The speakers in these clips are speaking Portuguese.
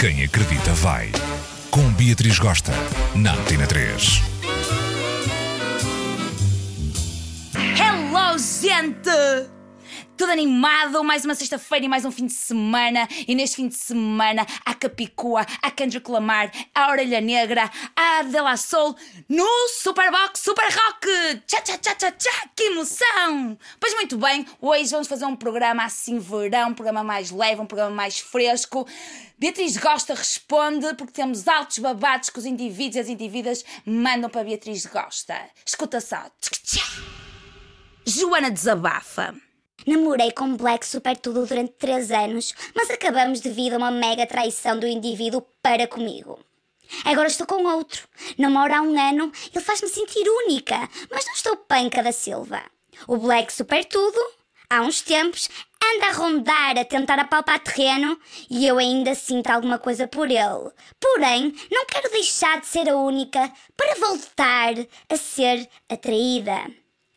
Quem acredita vai. Com Beatriz Gosta, na Antena 3. Hello, gente! Tudo animado, mais uma sexta-feira e mais um fim de semana. E neste fim de semana, a Capicua, a Kendrick Lamar, a Orelha Negra, a De Soul no Superbox Super Rock! Tchá, tchá, tchá, tchá, tchá, que emoção! Pois muito bem, hoje vamos fazer um programa assim verão, um programa mais leve, um programa mais fresco. Beatriz Gosta responde porque temos altos babados que os indivíduos e as indivíduas mandam para Beatriz Gosta. Escuta só. Joana desabafa. Namorei com Black Super Tudo durante 3 anos, mas acabamos devido a uma mega traição do indivíduo para comigo. Agora estou com outro. Namoro há um ano, ele faz-me sentir única, mas não estou panca da Silva. O Black Super Tudo, há uns tempos, anda a rondar, a tentar apalpar terreno e eu ainda sinto alguma coisa por ele. Porém, não quero deixar de ser a única para voltar a ser atraída.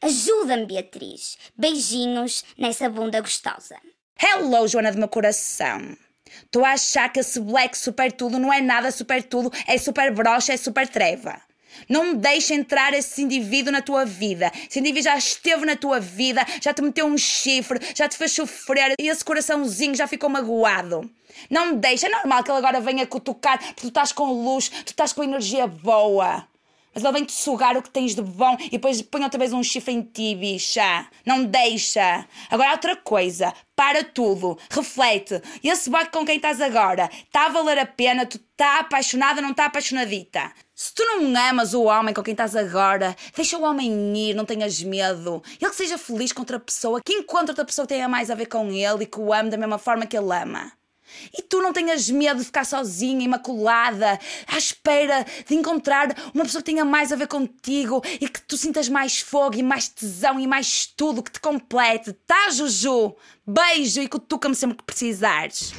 Ajuda-me, Beatriz. Beijinhos nessa bunda gostosa. Hello, Joana do meu coração. Estou a achar que esse black super tudo não é nada super tudo, é super brocha, é super treva. Não me deixe entrar esse indivíduo na tua vida. Esse indivíduo já esteve na tua vida, já te meteu um chifre, já te fez sofrer e esse coraçãozinho já ficou magoado. Não me deixe, é normal que ele agora venha cutucar porque tu estás com luz, tu estás com energia boa. Mas ele vem-te sugar o que tens de bom e depois põe outra vez um chifre em ti, bicha. Não deixa. Agora outra coisa. Para tudo. Reflete. Esse boy com quem estás agora está a valer a pena? Tu está apaixonada não está apaixonadita? Se tu não amas o homem com quem estás agora, deixa o homem ir, não tenhas medo. Ele que seja feliz com outra pessoa, que encontre outra pessoa que tenha mais a ver com ele e que o ame da mesma forma que ele ama. E tu não tenhas medo de ficar sozinha, imaculada, à espera de encontrar uma pessoa que tenha mais a ver contigo e que tu sintas mais fogo e mais tesão e mais tudo que te complete. Tá, Juju? Beijo e cutuca-me sempre que precisares.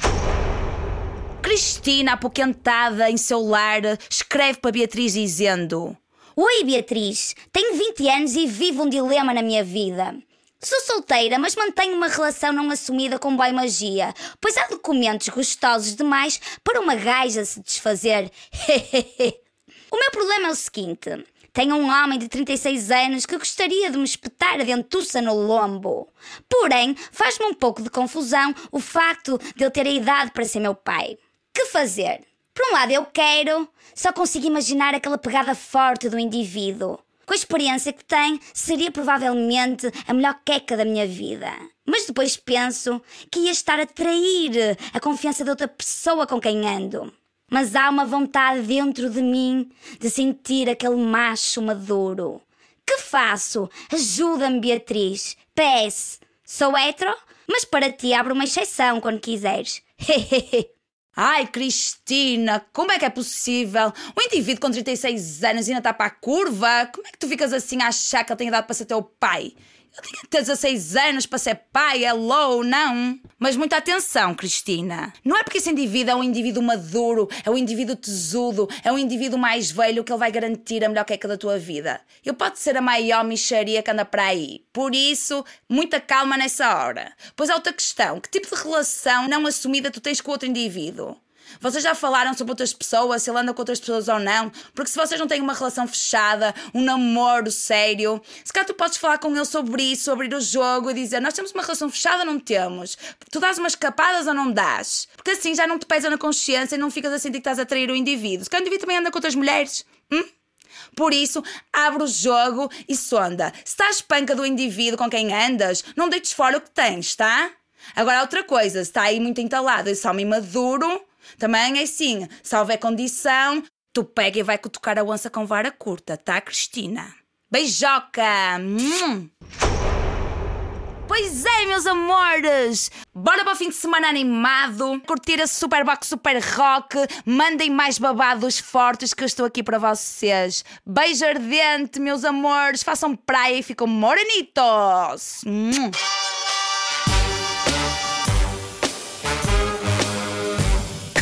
Cristina, apoquentada em seu lar, escreve para Beatriz dizendo: Oi, Beatriz. Tenho 20 anos e vivo um dilema na minha vida. Sou solteira, mas mantenho uma relação não assumida com boy magia, pois há documentos gostosos demais para uma gaja se desfazer. o meu problema é o seguinte: tenho um homem de 36 anos que gostaria de me espetar a dentuça no lombo. Porém, faz-me um pouco de confusão o facto de ele ter a idade para ser meu pai. Que fazer? Por um lado, eu quero, só consigo imaginar aquela pegada forte do indivíduo com a experiência que tem, seria provavelmente a melhor queca da minha vida. Mas depois penso que ia estar a trair a confiança de outra pessoa com quem ando. Mas há uma vontade dentro de mim de sentir aquele macho maduro. Que faço? Ajuda-me, Beatriz. PS, sou hetero, mas para ti abro uma exceção quando quiseres. Hehehe. Ai, Cristina, como é que é possível? Um indivíduo com 36 anos ainda está para a curva? Como é que tu ficas assim a achar que ele tem idade para ser teu pai? Eu tinha que ter 16 anos para ser pai, hello, não. Mas muita atenção, Cristina. Não é porque esse indivíduo é um indivíduo maduro, é um indivíduo tesudo, é um indivíduo mais velho que ele vai garantir a melhor queca da tua vida. Ele pode ser a maior micharia que anda para aí. Por isso, muita calma nessa hora. Pois há outra questão: que tipo de relação não assumida tu tens com outro indivíduo? Vocês já falaram sobre outras pessoas, se ele anda com outras pessoas ou não? Porque se vocês não têm uma relação fechada, um namoro sério, se calhar tu podes falar com ele sobre isso, abrir o jogo e dizer: Nós temos uma relação fechada ou não temos? Tu dás umas capadas ou não dás? Porque assim já não te pesa na consciência e não ficas a sentir que estás a trair o indivíduo. Se calhar o indivíduo também anda com outras mulheres. Hum? Por isso, abre o jogo e sonda. Se estás panca do indivíduo com quem andas, não deites fora o que tens, tá? Agora, outra coisa, se está aí muito entalado esse homem maduro, também é assim, se houver condição, tu pega e vai cutucar a onça com vara curta, tá, Cristina? Beijoca! Hum. Pois é, meus amores! Bora para o fim de semana animado, curtir a Superbox Super Rock, mandem mais babados fortes que eu estou aqui para vocês. Beijo ardente, meus amores, façam praia e ficam morenitos! Hum.